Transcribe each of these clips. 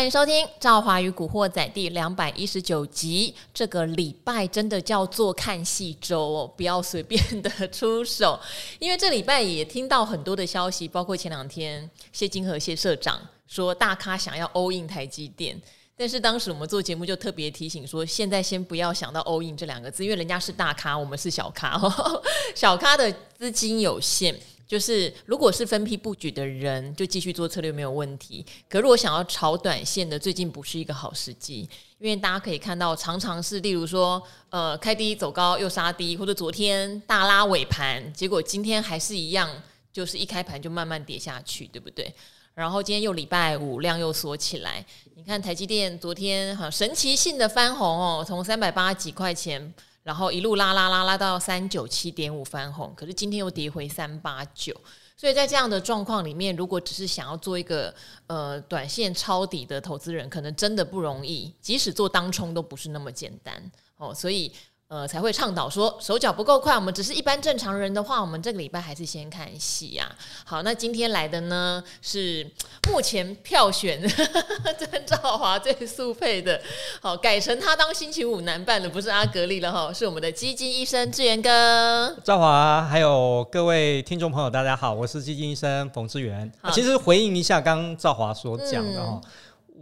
欢迎收听《赵华与古惑仔》第两百一十九集。这个礼拜真的叫做看戏周哦，不要随便的出手，因为这礼拜也听到很多的消息，包括前两天谢金河谢社长说大咖想要 all in 台积电，但是当时我们做节目就特别提醒说，现在先不要想到 all in 这两个字，因为人家是大咖，我们是小咖，小咖的资金有限。就是，如果是分批布局的人，就继续做策略没有问题。可如果想要炒短线的，最近不是一个好时机，因为大家可以看到，常常是例如说，呃，开低走高又杀低，或者昨天大拉尾盘，结果今天还是一样，就是一开盘就慢慢跌下去，对不对？然后今天又礼拜五，量又缩起来。你看台积电昨天哈神奇性的翻红哦，从三百八几块钱。然后一路拉拉拉拉到三九七点五翻红，可是今天又跌回三八九，所以在这样的状况里面，如果只是想要做一个呃短线抄底的投资人，可能真的不容易，即使做当冲都不是那么简单哦，所以。呃，才会倡导说手脚不够快，我们只是一般正常人的话，我们这个礼拜还是先看戏呀。好，那今天来的呢是目前票选 曾兆华最速配的，好改成他当星期五男伴的，不是阿格力了哈，是我们的基金医生志源哥。兆华还有各位听众朋友，大家好，我是基金医生冯志源。其实回应一下刚刚兆华所讲的哈，嗯、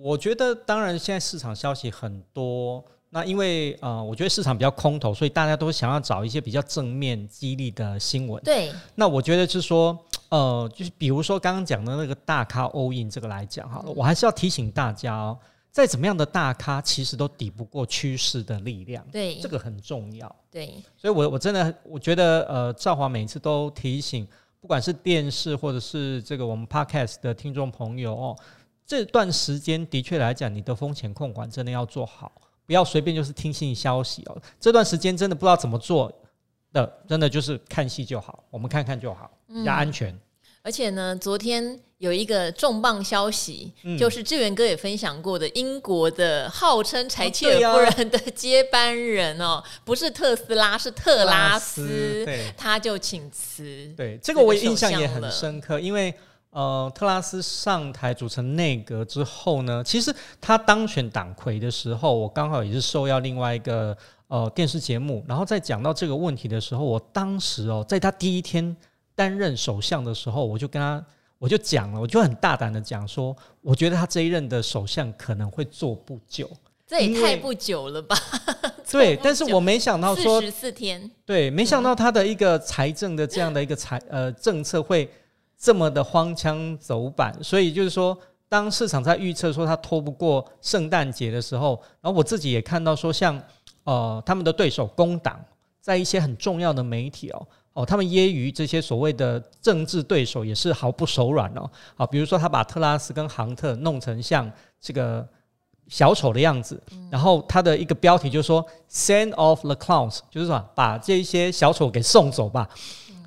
我觉得当然现在市场消息很多。那因为呃，我觉得市场比较空头，所以大家都想要找一些比较正面激励的新闻。对。那我觉得是说，呃，就是比如说刚刚讲的那个大咖 all in 这个来讲哈，我还是要提醒大家哦，再怎么样的大咖，其实都抵不过趋势的力量。对。这个很重要。对。所以我我真的我觉得呃，赵华每次都提醒，不管是电视或者是这个我们 podcast 的听众朋友哦，这段时间的确来讲，你的风险控管真的要做好。不要随便就是听信消息哦，这段时间真的不知道怎么做的，真的就是看戏就好，我们看看就好，比较安全。嗯，而且呢，昨天有一个重磅消息，嗯，就是志源哥也分享过的，英国的号称柴切尔夫人的接班人哦，不是特斯拉，是特拉斯，对，他就请辞。对，这个我印象也很深刻，因为。呃，特拉斯上台组成内阁之后呢，其实他当选党魁的时候，我刚好也是受邀另外一个呃电视节目，然后在讲到这个问题的时候，我当时哦，在他第一天担任首相的时候，我就跟他我就讲了，我就很大胆的讲说，我觉得他这一任的首相可能会做不久，这也太不久了吧？对，但是我没想到说十四天，对，没想到他的一个财政的这样的一个财呃政策会。这么的荒腔走板，所以就是说，当市场在预测说他拖不过圣诞节的时候，然后我自己也看到说像，像呃他们的对手工党，在一些很重要的媒体哦哦，他们揶揄这些所谓的政治对手也是毫不手软哦，好，比如说他把特拉斯跟杭特弄成像这个小丑的样子，然后他的一个标题就是说 “Send off the clowns”，就是说把这些小丑给送走吧。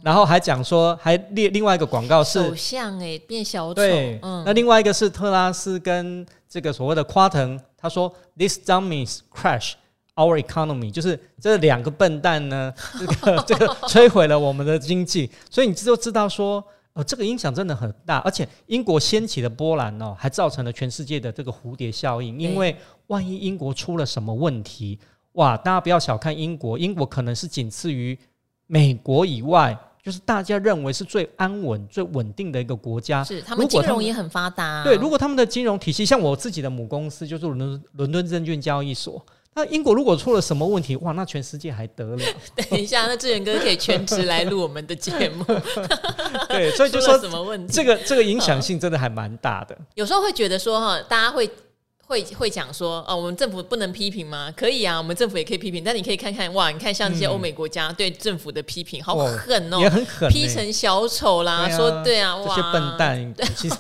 然后还讲说，还列另外一个广告是首相哎变小丑，对，嗯，那另外一个是特拉斯跟这个所谓的夸腾，他说 These dummies crash our economy，就是这两个笨蛋呢，这个这个摧毁了我们的经济，所以你就知道说，呃，这个影响真的很大，而且英国掀起的波澜哦，还造成了全世界的这个蝴蝶效应，因为万一英国出了什么问题，哇，大家不要小看英国，英国可能是仅次于美国以外。就是大家认为是最安稳、最稳定的一个国家，是他们金融也很发达啊。对，如果他们的金融体系像我自己的母公司，就是伦敦伦敦证券交易所，那英国如果出了什么问题，哇，那全世界还得了？等一下，那志远哥可以全职来录我们的节目。对，所以就说什么问题？这个这个影响性真的还蛮大的。有时候会觉得说哈，大家会。会会讲说哦，我们政府不能批评吗？可以啊，我们政府也可以批评。但你可以看看哇，你看像这些欧美国家对政府的批评，好狠哦，也很狠，批成小丑啦，说对啊，哇这些笨蛋，其实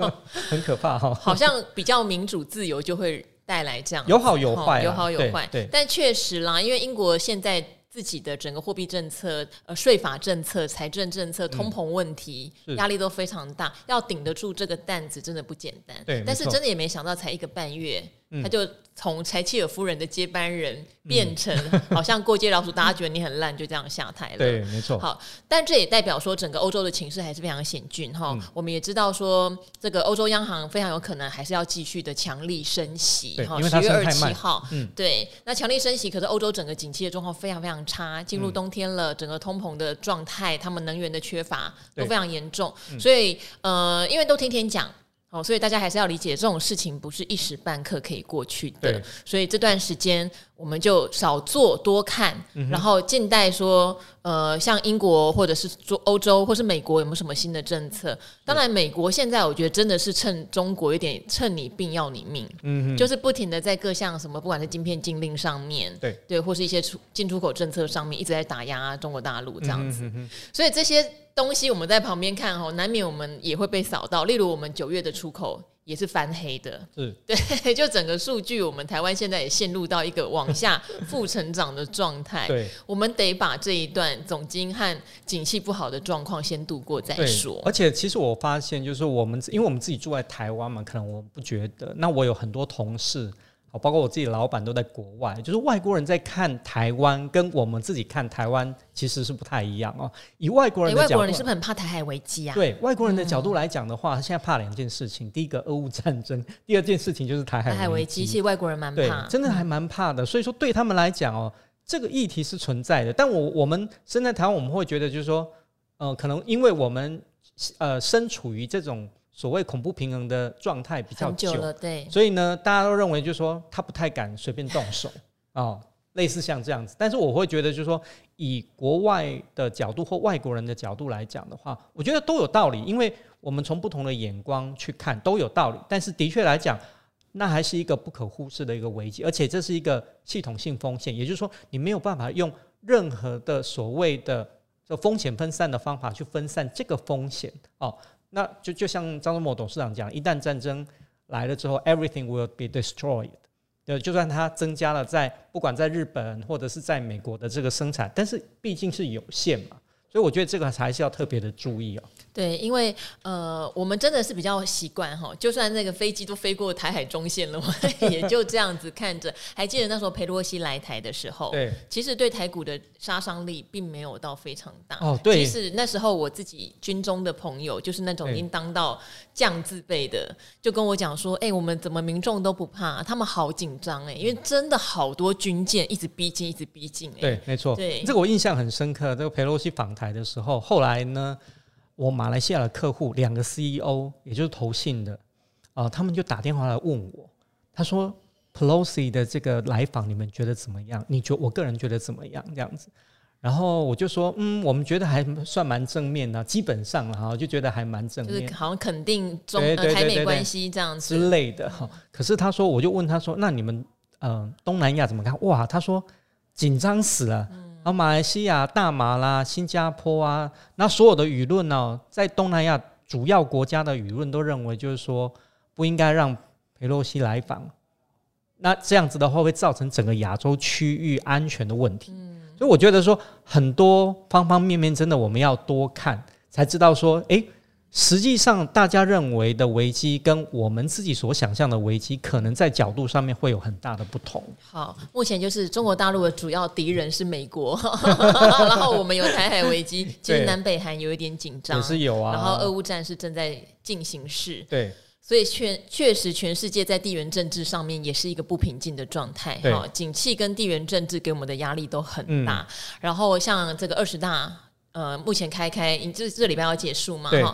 很可怕哈。好像比较民主自由就会带来这样，有好有坏，有好有坏。对，但确实啦，因为英国现在。自己的整个货币政策、呃税法政策、财政政策、通膨问题，压、嗯、力都非常大，要顶得住这个担子真的不简单。对，但是真的也没想到，才一个半月他就从柴契尔夫人的接班人变成好像过街老鼠，大家觉得你很烂，就这样下台了。对，没错。好，但这也代表说整个欧洲的情势还是非常险峻哈。嗯、我们也知道说，这个欧洲央行非常有可能还是要继续的强力升息哈。十月二十七号，嗯，对，那强力升息，可是欧洲整个景气的状况非常非常差，进入冬天了，整个通膨的状态，他们能源的缺乏都非常严重，嗯、所以呃，因为都天天讲。哦，所以大家还是要理解，这种事情不是一时半刻可以过去的。对所以这段时间我们就少做多看，嗯、然后近代说，呃，像英国或者是做欧洲或是美国有没有什么新的政策？当然，美国现在我觉得真的是趁中国有点趁你病要你命，嗯哼，就是不停的在各项什么，不管是晶片禁令上面，对对，或是一些出进出口政策上面一直在打压中国大陆这样子。嗯、哼所以这些。东西我们在旁边看哦，难免我们也会被扫到。例如我们九月的出口也是翻黑的，是对，就整个数据，我们台湾现在也陷入到一个往下 负成长的状态。对，我们得把这一段总经和景气不好的状况先度过再说。而且其实我发现，就是我们因为我们自己住在台湾嘛，可能我不觉得。那我有很多同事。包括我自己的老板都在国外，就是外国人在看台湾，跟我们自己看台湾其实是不太一样哦。以外国人的角度，外国人你是不是很怕台海危机啊？对外国人的角度来讲的话，他现在怕两件事情：第一个，俄乌战争；第二件事情就是台海危机。台海危机，其实外国人蛮怕，真的还蛮怕的。所以说，对他们来讲哦，这个议题是存在的。但我我们身在台湾，我们会觉得就是说，呃，可能因为我们呃身处于这种。所谓恐怖平衡的状态比较久，久了，对，所以呢，大家都认为就是说他不太敢随便动手啊、哦，类似像这样子。但是我会觉得就是说，以国外的角度或外国人的角度来讲的话，我觉得都有道理，因为我们从不同的眼光去看都有道理。但是的确来讲，那还是一个不可忽视的一个危机，而且这是一个系统性风险，也就是说，你没有办法用任何的所谓的这风险分散的方法去分散这个风险哦。那就就像张忠谋董事长讲，一旦战争来了之后，everything will be destroyed。对，就算它增加了在不管在日本或者是在美国的这个生产，但是毕竟是有限嘛。所以我觉得这个还是要特别的注意哦。对，因为呃，我们真的是比较习惯哈，就算那个飞机都飞过台海中线了，我 也就这样子看着。还记得那时候裴洛西来台的时候，对，其实对台股的杀伤力并没有到非常大。哦，对。其实那时候我自己军中的朋友，就是那种已经当到将字辈的，就跟我讲说：“哎、欸，我们怎么民众都不怕？他们好紧张哎，因为真的好多军舰一直逼近，一直逼近。”哎，对，没错。对，这个我印象很深刻。这个裴洛西访台。来的时候，后来呢，我马来西亚的客户两个 CEO，也就是投信的啊、呃，他们就打电话来问我，他说：“Pelosi 的这个来访，你们觉得怎么样？你觉我个人觉得怎么样？这样子。”然后我就说：“嗯，我们觉得还算蛮正面的，基本上哈，就觉得还蛮正面，就是好像肯定中呃台美关系这样子之类的哈。可是他说，我就问他说：‘那你们嗯、呃、东南亚怎么看？’哇，他说紧张死了。嗯”啊，马来西亚、大马啦、新加坡啊，那所有的舆论呢，在东南亚主要国家的舆论都认为，就是说不应该让佩洛西来访。那这样子的话，会造成整个亚洲区域安全的问题。嗯，所以我觉得说，很多方方面面，真的我们要多看，才知道说，诶。实际上，大家认为的危机跟我们自己所想象的危机，可能在角度上面会有很大的不同。好，目前就是中国大陆的主要敌人是美国，然后我们有台海危机，其实南北韩有一点紧张，也是有啊。然后俄乌战是正在进行式，对，所以确确实全世界在地缘政治上面也是一个不平静的状态。哈，景气跟地缘政治给我们的压力都很大。嗯、然后像这个二十大。呃，目前开开，你这这礼拜要结束嘛？哈对，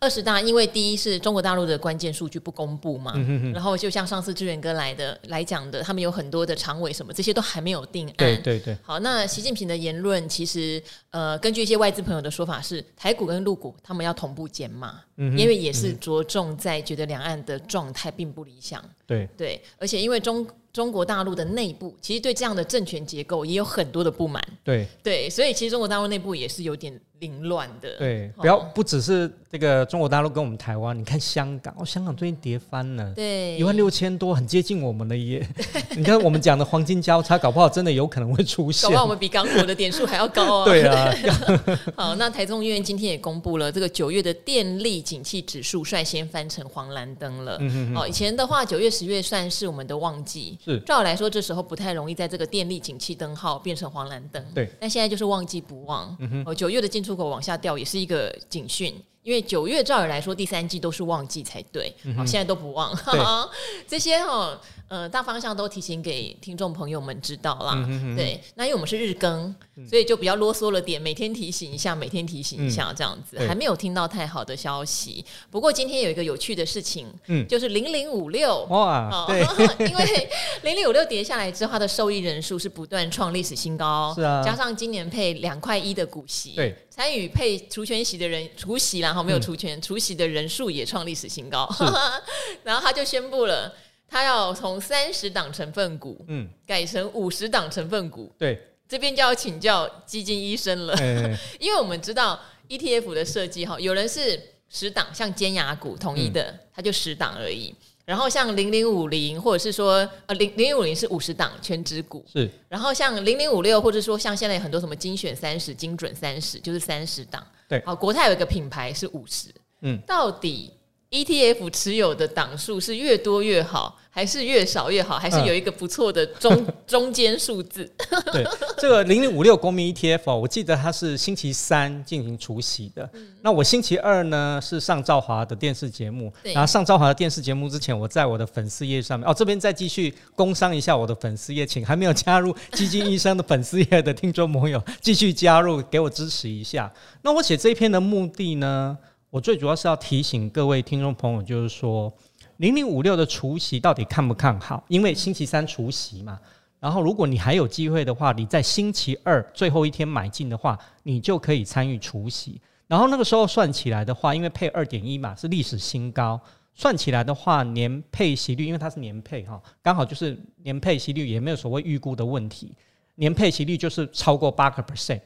二十大，因为第一是中国大陆的关键数据不公布嘛，嗯、哼哼然后就像上次志远哥来的来讲的，他们有很多的常委什么，这些都还没有定案。对对对。好，那习近平的言论其实，呃，根据一些外资朋友的说法是，台股跟陆股他们要同步减码，嗯、因为也是着重在觉得两岸的状态并不理想。对对，而且因为中。中国大陆的内部其实对这样的政权结构也有很多的不满。对对，所以其实中国大陆内部也是有点凌乱的。对，不要不只是这个中国大陆跟我们台湾，你看香港哦，香港最近跌翻了，对，一万六千多，很接近我们了耶。你看我们讲的黄金交叉，搞不好真的有可能会出现，搞不好我们比港股的点数还要高啊。对啊。好，那台中医院今天也公布了这个九月的电力景气指数率先翻成黄蓝灯了。嗯哼哼。哦，以前的话九月十月算是我们的旺季，是照理来说这时候不太容易在这个电力景气灯号变成黄蓝灯。对，那现在就是旺季不旺。嗯哼。哦，九月的进出出口往下掉也是一个警讯。因为九月照理来说，第三季都是旺季才对，好、嗯，现在都不旺。对。这些哈，呃，大方向都提醒给听众朋友们知道啦。嗯、哼哼。对，那因为我们是日更，所以就比较啰嗦了点，每天提醒一下，每天提醒一下这样子，嗯、还没有听到太好的消息。不过今天有一个有趣的事情，嗯，就是零零五六。哇，对，因为零零五六跌下来之后，它的受益人数是不断创历史新高，是啊，加上今年配两块一的股息，对。参与配除权息的人除息，然后没有除权、嗯、除息的人数也创历史新高，然后他就宣布了，他要从三十档成分股，嗯，改成五十档成分股。对，这边就要请教基金医生了，因为我们知道 ETF 的设计哈，有人是十档，像尖牙股统一的，他、嗯、就十档而已。然后像零零五零，或者是说呃零零零五零是五十档全指股，是。然后像零零五六，或者说像现在有很多什么精选三十、精准三十，就是三十档。对。好，国泰有一个品牌是五十，嗯，到底 ETF 持有的档数是越多越好？还是越少越好，还是有一个不错的中、嗯、中间数字。对，这个零零五六公民 ETF 哦，我记得它是星期三进行除息的。嗯、那我星期二呢是上赵华的电视节目，对然后上赵华的电视节目之前，我在我的粉丝页上面哦，这边再继续工商一下我的粉丝页，请还没有加入基金医生的粉丝页的听众朋友继续加入，给我支持一下。那我写这一篇的目的呢，我最主要是要提醒各位听众朋友，就是说。零零五六的除息到底看不看好？因为星期三除息嘛，然后如果你还有机会的话，你在星期二最后一天买进的话，你就可以参与除息。然后那个时候算起来的话，因为配二点一嘛，是历史新高，算起来的话，年配息率因为它是年配哈，刚好就是年配息率也没有所谓预估的问题，年配息率就是超过八个 percent。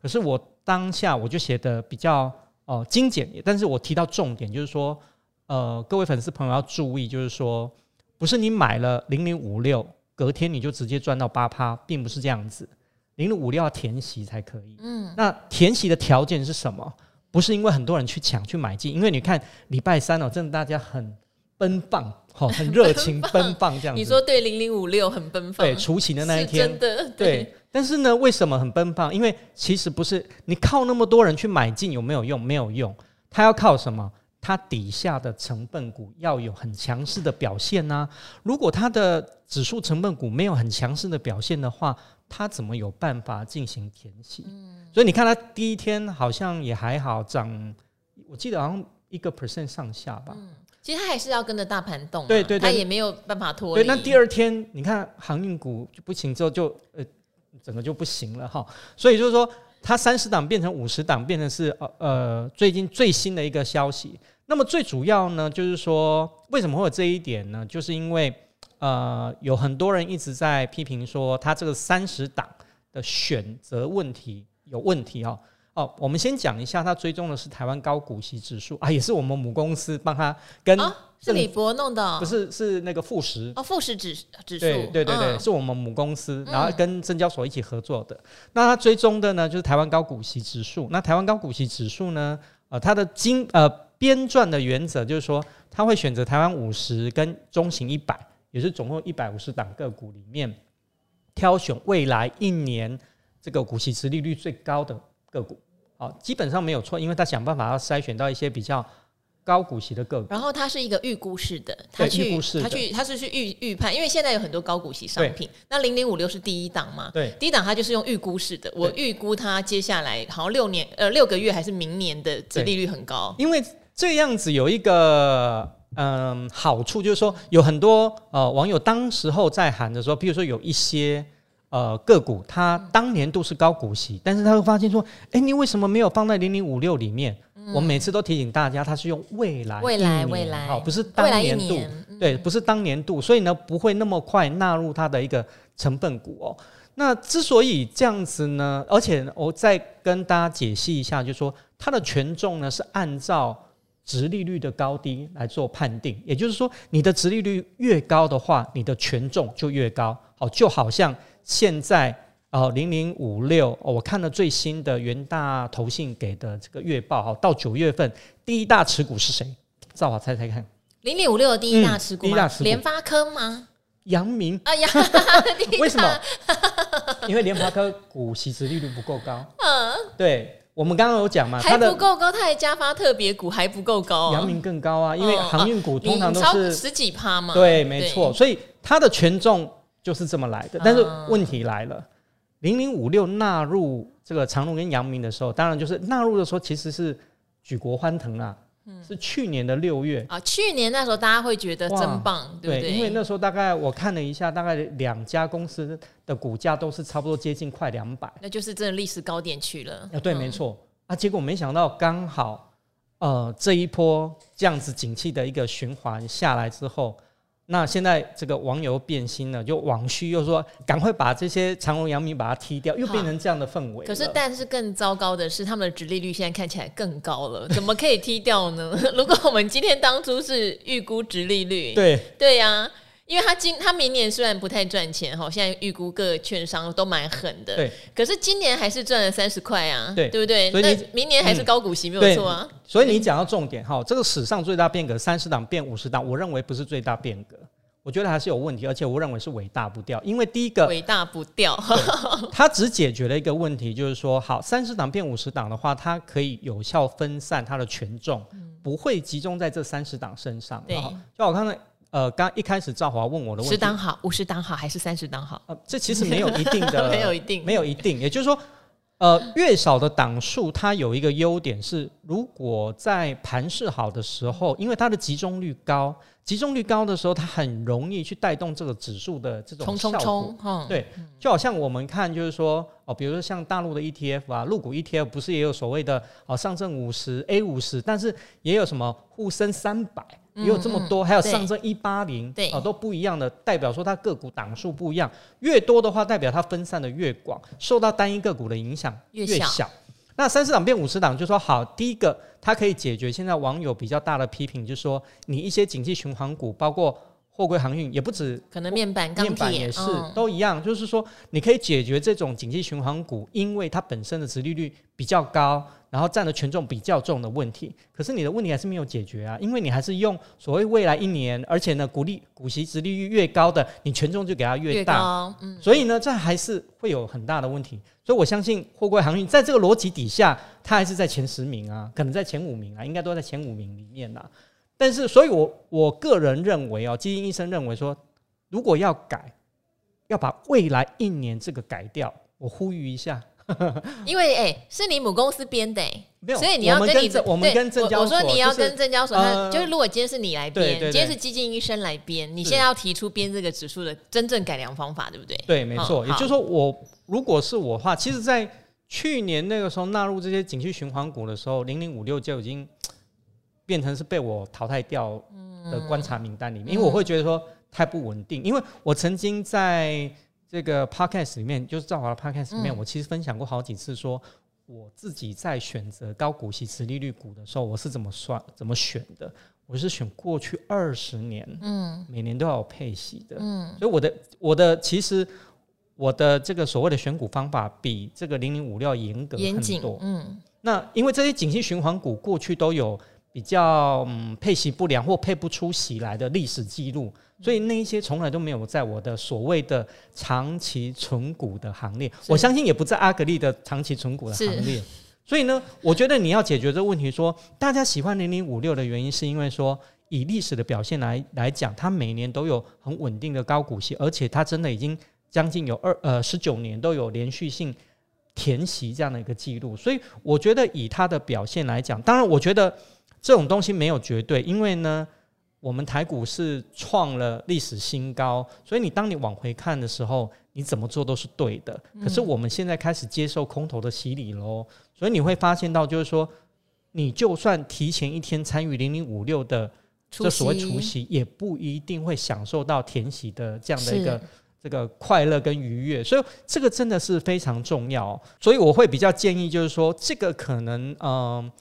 可是我当下我就写的比较哦、呃、精简，但是我提到重点就是说。呃，各位粉丝朋友要注意，就是说，不是你买了零零五六，隔天你就直接赚到八趴，并不是这样子。零零五六要填息才可以。嗯，那填息的条件是什么？不是因为很多人去抢去买进，因为你看礼拜三哦，真的大家很奔放，好，很热情奔放这样子。你说对零零五六很奔放，对，除夕的那一天，真的对，对。但是呢，为什么很奔放？因为其实不是你靠那么多人去买进有没有用？没有用，它要靠什么？它底下的成分股要有很强势的表现呐、啊，如果它的指数成分股没有很强势的表现的话，它怎么有办法进行填息？嗯、所以你看它第一天好像也还好，涨，我记得好像一个 percent 上下吧。嗯、其实它还是要跟着大盘动、啊，对对对，它也没有办法脱离。对，那第二天你看航运股就不行之后就呃整个就不行了哈，所以就是说它三十档变成五十档，变成是呃呃最近最新的一个消息。那么最主要呢，就是说为什么会有这一点呢？就是因为呃，有很多人一直在批评说，它这个三十档的选择问题有问题哦。哦，我们先讲一下，他追踪的是台湾高股息指数啊，也是我们母公司帮他跟、哦、是李博弄的、哦，不是是那个富时哦，富时指指数，对对对对，嗯、是我们母公司，然后跟证交所一起合作的。嗯、那他追踪的呢，就是台湾高股息指数。那台湾高股息指数呢，呃，它的金呃。编撰的原则就是说，他会选择台湾五十跟中型一百，也是总共一百五十档个股里面，挑选未来一年这个股息殖利率最高的个股，好，基本上没有错，因为他想办法要筛选到一些比较。高股息的个股，然后它是一个预估式的，它去它去它是去预预判，因为现在有很多高股息商品，那零零五六是第一档嘛，对，第一档它就是用预估式的，我预估它接下来好像六年呃六个月还是明年的殖利率很高，因为这样子有一个嗯、呃、好处就是说有很多呃网友当时候在喊的时候，比如说有一些呃个股它当年度是高股息，但是他会发现说，哎，你为什么没有放在零零五六里面？我每次都提醒大家，它是用未来未来未来，好，不是当年度，对，不是当年度，所以呢，不会那么快纳入它的一个成分股哦。那之所以这样子呢，而且我再跟大家解析一下，就是说它的权重呢是按照值利率的高低来做判定，也就是说，你的值利率越高的话，你的权重就越高。好，就好像现在哦，零零五六，我看了最新的元大投信给的这个月报，哈，到九月份第一大持股是谁？赵华猜猜看，零零五六的第一大持股第一大持股？联、嗯、发科吗？阳明？啊呀，为什么？因为联发科股息殖利率不够高。嗯，对，我们刚刚有讲嘛，还不够高，它还加发特别股还不够高。阳明更高啊，因为航运股通常都是十几趴嘛。对，没错，所以它的权重就是这么来的。但是问题来了，零零五六纳入这个长荣跟阳明的时候，当然就是纳入的时候其实是举国欢腾啊。是去年的六月啊，去年那时候大家会觉得真棒，对不对？因为那时候大概我看了一下，大概两家公司的股价都是差不多接近快两百，那就是真的历史高点去了。啊，对，没错啊。结果没想到刚好呃这一波这样子景气的一个循环下来之后。那现在这个网友变心了，就网虚又说赶快把这些长隆、阳明把它踢掉，又变成这样的氛围。可是，但是更糟糕的是，他们的殖利率现在看起来更高了，怎么可以踢掉呢？如果我们今天当初是预估殖利率，对对呀、啊。因为他今他明年虽然不太赚钱哈，现在预估各券商都蛮狠的，对。可是今年还是赚了三十块啊，对，对不对？所以那明年还是高股息、嗯、没有错啊。所以你讲到重点哈，这个史上最大变革三十档变五十档，我认为不是最大变革。我觉得还是有问题，而且我认为是尾大不掉。因为第一个尾大不掉，它只解决了一个问题，就是说，好，三十档变五十档的话，它可以有效分散它的权重，不会集中在这三十档身上。对，就我刚才呃，刚一开始赵华问我的问题，十档好，五十档好，还是三十档好？呃，这其实没有一定的，没有一定，没有一定。也就是说，呃，越少的档数，它有一个优点是，如果在盘势好的时候，因为它的集中率高。集中率高的时候，它很容易去带动这个指数的这种。冲冲冲，对，就好像我们看，就是说哦，比如说像大陆的 ETF 啊，陆股 ETF 不是也有所谓的哦上证五十 A 五十，但是也有什么沪深三百，也有这么多，嗯嗯、还有上证一八零，对，哦，都不一样的，代表说它个股档数不一样，越多的话，代表它分散的越广，受到单一个股的影响越小。越小那三十档变五十档，就说好，第一个它可以解决现在网友比较大的批评，就是说你一些景气循环股，包括货柜航运，也不止，可能面板、钢铁也是、嗯、都一样，就是说你可以解决这种景气循环股，因为它本身的殖利率比较高。然后占的权重比较重的问题，可是你的问题还是没有解决啊，因为你还是用所谓未来一年，而且呢，股利股息殖利率越高的，你权重就给它越大，越，嗯，所以呢，这还是会有很大的问题。所以我相信货柜航运在这个逻辑底下，它还是在前十名啊，可能在前五名啊，应该都在前五名里面啊。但是，所以我我个人认为哦，基金医生认为说，如果要改，要把未来一年这个改掉，我呼吁一下。因为哎、欸，是你母公司编的、欸，没有，所以你要跟你跟我们跟证交所，我说你要跟证交所，就是、他就是如果今天是你来编，今天是基金医生来编，你现在要提出编这个指数的真正改良方法，对不对？对，没错。也就是说我，我如果是我的话，其实，在去年那个时候纳入这些景区循环股的时候，零零五六就已经变成是被我淘汰掉的观察名单里面，嗯、因为我会觉得说太不稳定，因为我曾经在。这个 podcast 里面，就是赵华的 podcast 里面，嗯、我其实分享过好几次，说我自己在选择高股息、殖利率股的时候，我是怎么算、怎么选的？我是选过去二十年，嗯，每年都要有配息的，嗯，所以我的我的其实我的这个所谓的选股方法，比这个零零五六严格很多，嗯，那因为这些景气循环股过去都有比较嗯配息不良或配不出息来的历史记录。所以那一些从来都没有在我的所谓的长期存股的行列，我相信也不在阿格力的长期存股的行列。所以呢，我觉得你要解决这个问题说，说大家喜欢零零五六的原因，是因为说以历史的表现来来讲，它每年都有很稳定的高股息，而且它真的已经将近有二呃十九年都有连续性填息这样的一个记录。所以我觉得以它的表现来讲，当然我觉得这种东西没有绝对，因为呢。我们台股是创了历史新高，所以你当你往回看的时候，你怎么做都是对的。可是我们现在开始接受空头的洗礼喽，所以你会发现到，就是说，你就算提前一天参与零零五六的这所谓除夕，也不一定会享受到填喜的这样的一个这个快乐跟愉悦，所以这个真的是非常重要。所以我会比较建议，就是说这个可能，嗯、呃，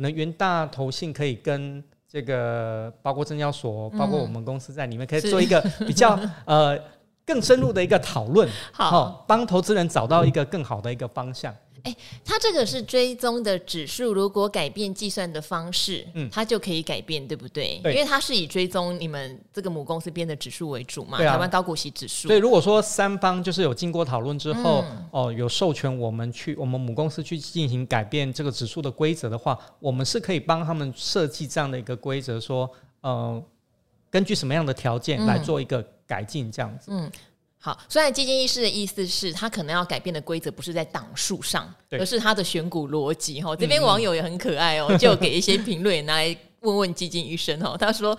可能元大投信可以跟这个包括证交所，包括我们公司在里面，可以做一个比较呃更深入的一个讨论，好，帮投资人找到一个更好的一个方向。哎，它这个是追踪的指数，如果改变计算的方式，嗯，它就可以改变，对不对？对，因为它是以追踪你们这个母公司编的指数为主嘛，啊、台湾高股息指数。所以，如果说三方就是有经过讨论之后，嗯、哦，有授权我们去我们母公司去进行改变这个指数的规则的话，我们是可以帮他们设计这样的一个规则，说，呃，根据什么样的条件来做一个改进，这样子。嗯。嗯好，虽然基金医师的意思是他可能要改变的规则不是在档数上，而是他的选股逻辑。哈，这边网友也很可爱哦，就给一些评论拿来问问基金医生哦。他说，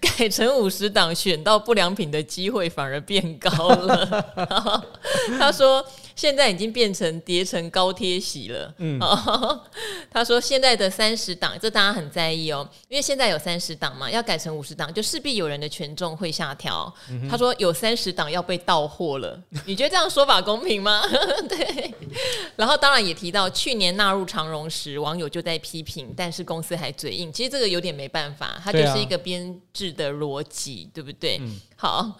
改成五十档选到不良品的机会反而变高了。他说。现在已经变成叠成高贴息了。嗯，他说现在的三十档，这大家很在意哦，因为现在有三十档嘛，要改成五十档，就势必有人的权重会下调。嗯、他说有三十档要被到货了，你觉得这样说法公平吗？对。然后当然也提到去年纳入长荣时，网友就在批评，但是公司还嘴硬。其实这个有点没办法，它就是一个编制的逻辑，对，啊、对不对？嗯。好，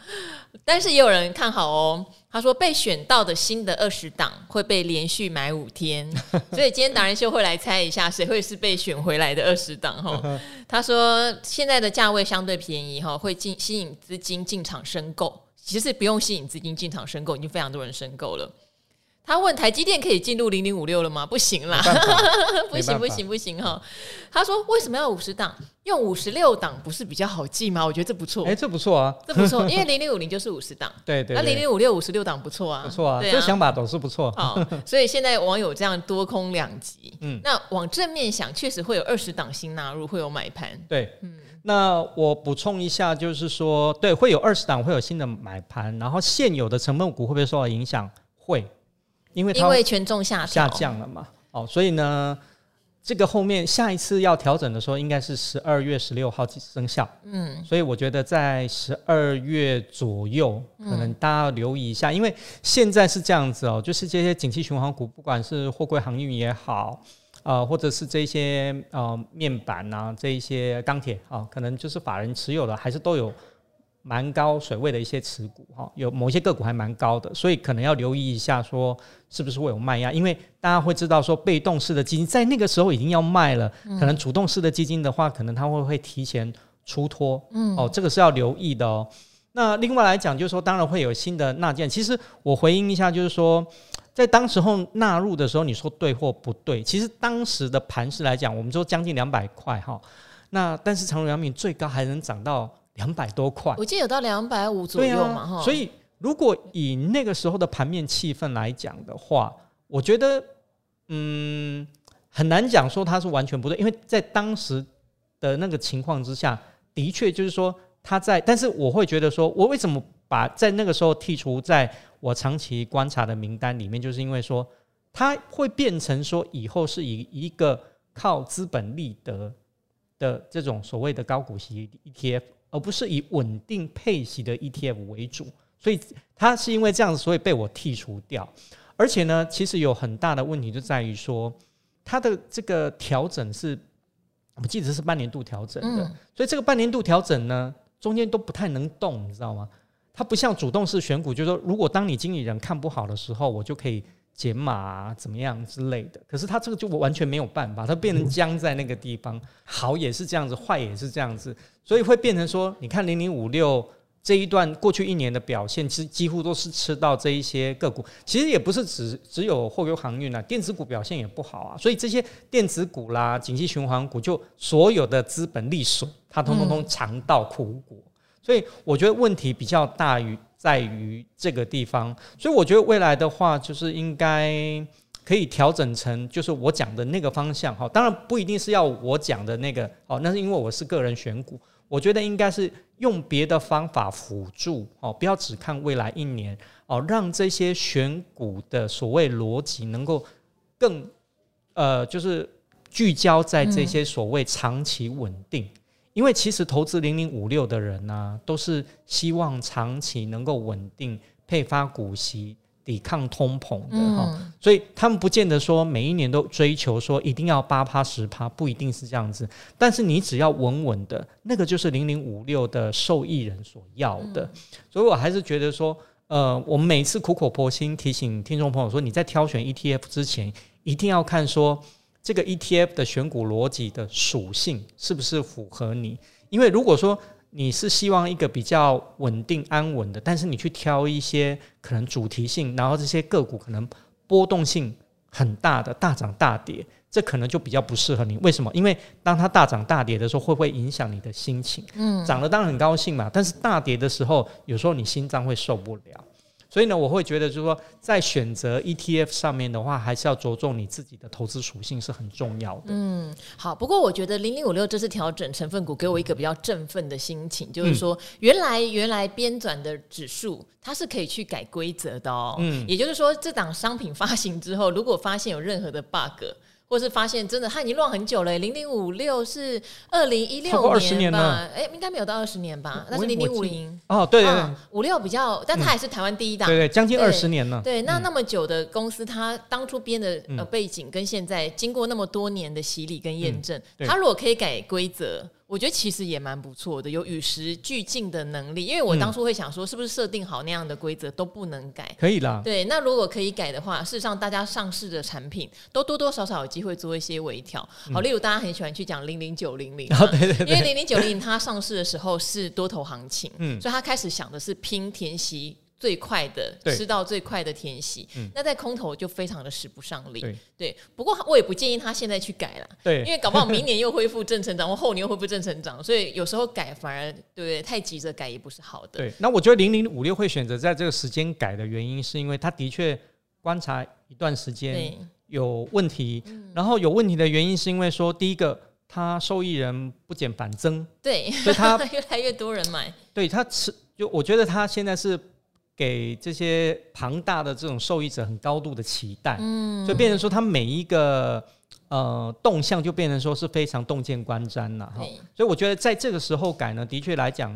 但是也有人看好哦。他说被选到的新的二十档会被连续买五天，所以今天达人秀会来猜一下谁会是被选回来的二十档哈。他说现在的价位相对便宜哈，会进吸引资金进场申购。其实不用吸引资金进场申购，已经非常多人申购了。他问台积电可以进入零零五六了吗？不行啦，不行不行不行哈。他说为什么要五十档？用五十六档不是比较好记吗？我觉得这不错。哎，这不错啊，这不错，因为 零零五零就是五十档。对对。那零零五六五十六档不错啊，不错啊，这想法都是不错。好，所以现在网友这样多空两极。嗯。那往正面想，确实会有二十档新纳入，会有买盘。对。嗯。那我补充一下，就是说，对，会有二十档会有新的买盘，然后现有的成分股会不会受到影响？会。因为因为权重下下降了嘛，哦，所以呢，这个后面下一次要调整的时候，应该是十二月十六号生效。嗯，所以我觉得在十二月左右，可能大家要留意一下，嗯、因为现在是这样子哦，就是这些景气循环股，不管是货柜航运也好，呃，或者是这些呃面板啊，这一些钢铁啊，可能就是法人持有的，还是都有。蛮高水位的一些持股哈，有某些个股还蛮高的，所以可能要留意一下，说是不是会有卖压，因为大家会知道说被动式的基金在那个时候已经要卖了，可能主动式的基金的话，可能它会会提前出脱，嗯，哦，这个是要留意的哦。那另外来讲，就是说当然会有新的纳件，其实我回应一下，就是说在当时候纳入的时候，你说对或不对？其实当时的盘势来讲，我们说将近两百块哈，那但是长荣阳明最高还能涨到。两百多块，我记得有到两百五左右嘛，哈、啊。所以如果以那个时候的盘面气氛来讲的话，我觉得，嗯，很难讲说它是完全不对，因为在当时的那个情况之下，的确就是说它在，但是我会觉得说，我为什么把在那个时候剔除在我长期观察的名单里面，就是因为说它会变成说以后是以一个靠资本利得的这种所谓的高股息 ETF。而不是以稳定配息的 ETF 为主，所以它是因为这样子，所以被我剔除掉。而且呢，其实有很大的问题就在于说，它的这个调整是，我记得是半年度调整的，所以这个半年度调整呢，中间都不太能动，你知道吗？它不像主动式选股，就是说，如果当你经理人看不好的时候，我就可以。减码啊，怎么样之类的？可是它这个就完全没有办法，它变成僵在那个地方。好也是这样子，坏也是这样子，所以会变成说，你看零零五六这一段过去一年的表现，其实几乎都是吃到这一些个股。其实也不是只只有货柜航运啊，电子股表现也不好啊。所以这些电子股啦、景气循环股，就所有的资本利损，它通通通尝到苦果。所以我觉得问题比较大于。在于这个地方，所以我觉得未来的话，就是应该可以调整成，就是我讲的那个方向哈。当然不一定是要我讲的那个哦，那是因为我是个人选股，我觉得应该是用别的方法辅助哦，不要只看未来一年哦，让这些选股的所谓逻辑能够更呃，就是聚焦在这些所谓长期稳定。因为其实投资零零五六的人呢、啊，都是希望长期能够稳定配发股息。抵抗通膨的哈，嗯、所以他们不见得说每一年都追求说一定要八趴十趴，不一定是这样子。但是你只要稳稳的，那个就是零零五六的受益人所要的。嗯、所以我还是觉得说，呃，我们每次苦口婆心提醒听众朋友说，你在挑选 ETF 之前，一定要看说这个 ETF 的选股逻辑的属性是不是符合你，因为如果说。你是希望一个比较稳定安稳的，但是你去挑一些可能主题性，然后这些个股可能波动性很大的大涨大跌，这可能就比较不适合你。为什么？因为当它大涨大跌的时候，会不会影响你的心情？嗯，涨了当然很高兴嘛，但是大跌的时候，有时候你心脏会受不了。所以呢，我会觉得就是说，在选择 ETF 上面的话，还是要着重你自己的投资属性是很重要的。嗯，好。不过我觉得零零五六这次调整成分股，给我一个比较振奋的心情，就是说，原来原来编纂的指数它是可以去改规则的哦。嗯，也就是说，这档商品发行之后，如果发现有任何的 bug。或是发现真的，他已经乱很久了。零零五六是二零一六年吧？哎、欸，应该没有到二十年吧？那是零零五零哦，对对对，五六比较，但它还是台湾第一档、嗯，对对，将近二十年了。对，那那么久的公司，它当初编的呃背景跟现在经过那么多年的洗礼跟验证，它、嗯、如果可以改规则。我觉得其实也蛮不错的，有与时俱进的能力。因为我当初会想说，是不是设定好那样的规则都不能改？可以啦。对，那如果可以改的话，事实上大家上市的产品都多多少少有机会做一些微调。好，例如大家很喜欢去讲零零九零零，对对对，因为零零九零零它上市的时候是多头行情，嗯，所以它开始想的是拼填息。最快的吃到最快的填息，嗯、那在空头就非常的使不上力。对，对，不过我也不建议他现在去改了。对，因为搞不好明年又恢复正成长，或后年又恢复正成长，所以有时候改反而对不对？太急着改也不是好的。对，那我觉得零零五六会选择在这个时间改的原因，是因为他的确观察一段时间有问题，然后有问题的原因是因为说，第一个他受益人不减反增，对，所以他 越来越多人买，对他持就我觉得他现在是。给这些庞大的这种受益者很高度的期待，嗯，所以变成说他每一个呃动向就变成说是非常洞见观瞻了哈。所以我觉得在这个时候改呢，的确来讲，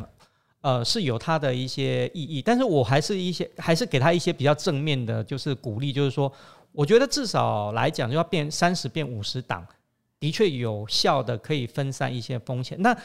呃是有它的一些意义，但是我还是一些还是给他一些比较正面的，就是鼓励，就是说，我觉得至少来讲就要变三十变五十档，的确有效的可以分散一些风险。那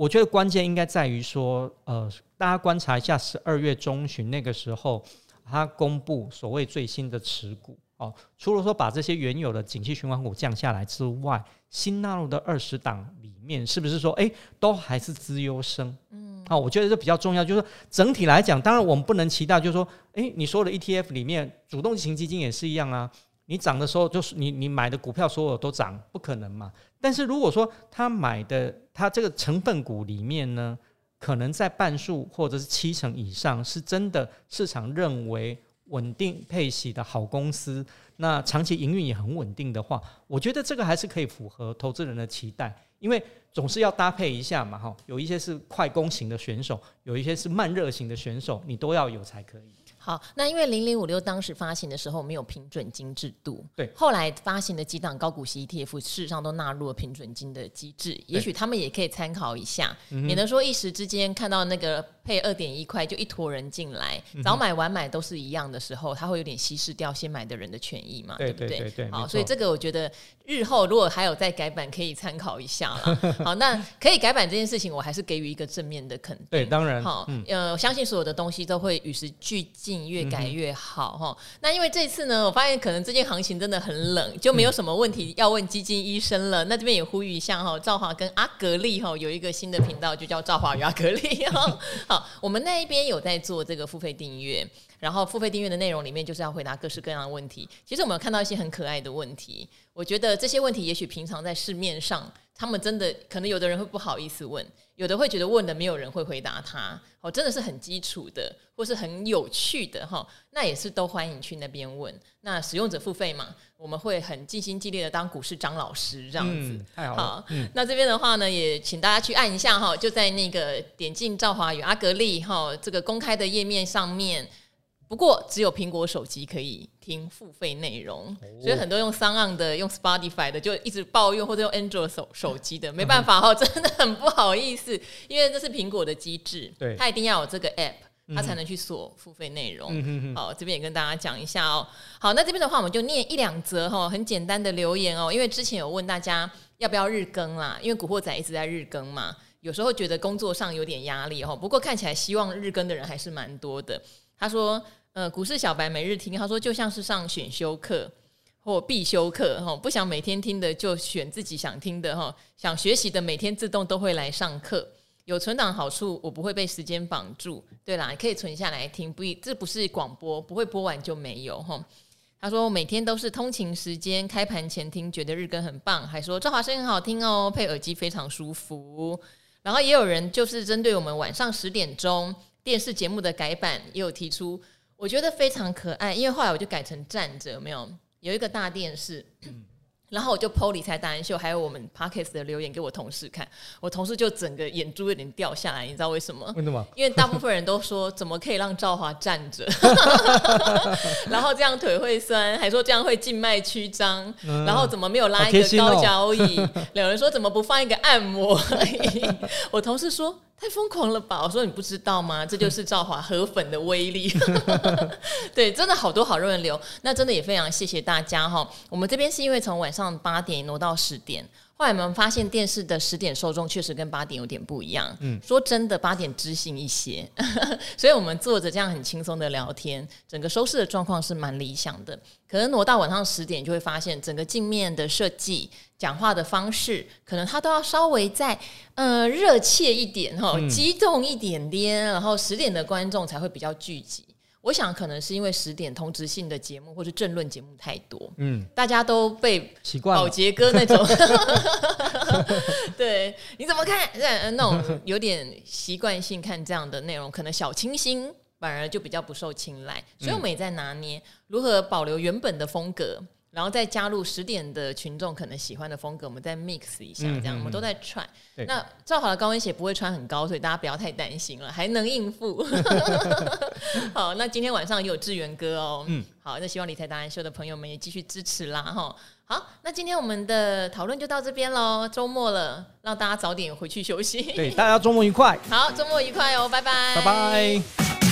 我觉得关键应该在于说，呃，大家观察一下十二月中旬那个时候，它公布所谓最新的持股哦，除了说把这些原有的景气循环股降下来之外，新纳入的二十档里面，是不是说，哎，都还是资优生？嗯，啊，我觉得这比较重要，就是说整体来讲，当然我们不能期待，就是说，哎，你说的 ETF 里面，主动型基金也是一样啊。你涨的时候，就是你你买的股票所有都涨，不可能嘛。但是如果说他买的他这个成分股里面呢，可能在半数或者是七成以上，是真的市场认为稳定配息的好公司，那长期营运也很稳定的话，我觉得这个还是可以符合投资人的期待，因为总是要搭配一下嘛，哈。有一些是快攻型的选手，有一些是慢热型的选手，你都要有才可以。好，那因为零零五六当时发行的时候没有平准金制度，对，后来发行的几档高股息 ETF 事实上都纳入了平准金的机制，也许他们也可以参考一下，免得对说一时之间看到那个配二点一块就一坨人进来，早买晚买都是一样的时候，他会有点稀释掉先买的人的权益嘛，对，对不对？好，所以这个我觉得日后如果还有再改版，可以参考一下啦。好，那可以改版这件事情，我还是给予一个正面的肯定。对，当然，好，嗯、呃，我相信所有的东西都会与时俱进，越改越。好哈，那因为这次呢，我发现可能最近行情真的很冷，就没有什么问题要问基金医生了。嗯、那这边也呼吁一下哈，赵华跟阿格力哈有一个新的频道，就叫赵华与阿格力哈。好，我们那一边有在做这个付费订阅，然后付费订阅的内容里面就是要回答各式各样的问题。其实我们看到一些很可爱的问题，我觉得这些问题也许平常在市面上。他们真的可能有的人会不好意思问，有的会觉得问了没有人会回答他，哦，真的是很基础的，或是很有趣的哈，那也是都欢迎去那边问。那使用者付费嘛，我们会很尽心尽力的当股市张老师这样子。嗯、太好了。好嗯、那这边的话呢，也请大家去按一下哈，就在那个点进赵华与阿格力哈这个公开的页面上面。不过只有苹果手机可以听付费内容，哦、所以很多用 SoundOn 的、用 Spotify 的就一直抱怨，或者用 Android 手手机的没办法哦，真的很不好意思，因为这是苹果的机制，对，它一定要有这个 App，他才能去锁付费内容。好，这边也跟大家讲一下哦。好，那这边的话，我们就念一两则哈，很简单的留言哦。因为之前有问大家要不要日更啦，因为古惑仔一直在日更嘛，有时候觉得工作上有点压力哦。不过看起来希望日更的人还是蛮多的。他说，呃，股市小白每日听，他说就像是上选修课。或必修课哈，不想每天听的就选自己想听的哈，想学习的每天自动都会来上课。有存档好处，我不会被时间绑住。对啦，可以存下来听，不一，这不是广播，不会播完就没有哈。他说每天都是通勤时间开盘前听，觉得日更很棒，还说赵华声音很好听哦，配耳机非常舒服。然后也有人就是针对我们晚上十点钟电视节目的改版，也有提出，我觉得非常可爱，因为后来我就改成站着，没有。有一个大电视，然后我就 PO 理财达人秀，还有我们 Parkes 的留言给我同事看，我同事就整个眼珠有点掉下来，你知道为什么？为什么？因为大部分人都说怎么可以让赵华站着，然后这样腿会酸，还说这样会静脉曲张，嗯、然后怎么没有拉一个高脚椅？有、哦、人说怎么不放一个按摩椅？我同事说。太疯狂了吧！我说你不知道吗？这就是赵华河粉的威力。对，真的好多好多人留，那真的也非常谢谢大家哈。我们这边是因为从晚上八点挪到十点。后来我们发现电视的十点受众确实跟八点有点不一样。嗯，说真的，八点知性一些，所以我们坐着这样很轻松的聊天，整个收视的状况是蛮理想的。可能挪到晚上十点，就会发现整个镜面的设计、讲话的方式，可能它都要稍微再呃热切一点哈，激动一点点，然后十点的观众才会比较聚集。我想可能是因为十点同质性的节目或是政论节目太多，嗯，大家都被习惯保洁哥那种，对，你怎么看？那种有点习惯性看这样的内容，可能小清新反而就比较不受青睐，所以我们也在拿捏如何保留原本的风格。然后再加入十点的群众可能喜欢的风格，我们再 mix 一下，这样、嗯、我们都在穿。对那赵华的高跟鞋不会穿很高，所以大家不要太担心了，还能应付。好，那今天晚上也有志源哥哦。嗯，好，那希望理财达人秀的朋友们也继续支持啦哈。好，那今天我们的讨论就到这边喽。周末了，让大家早点回去休息。对，大家周末愉快。好，周末愉快哦，拜拜，拜拜。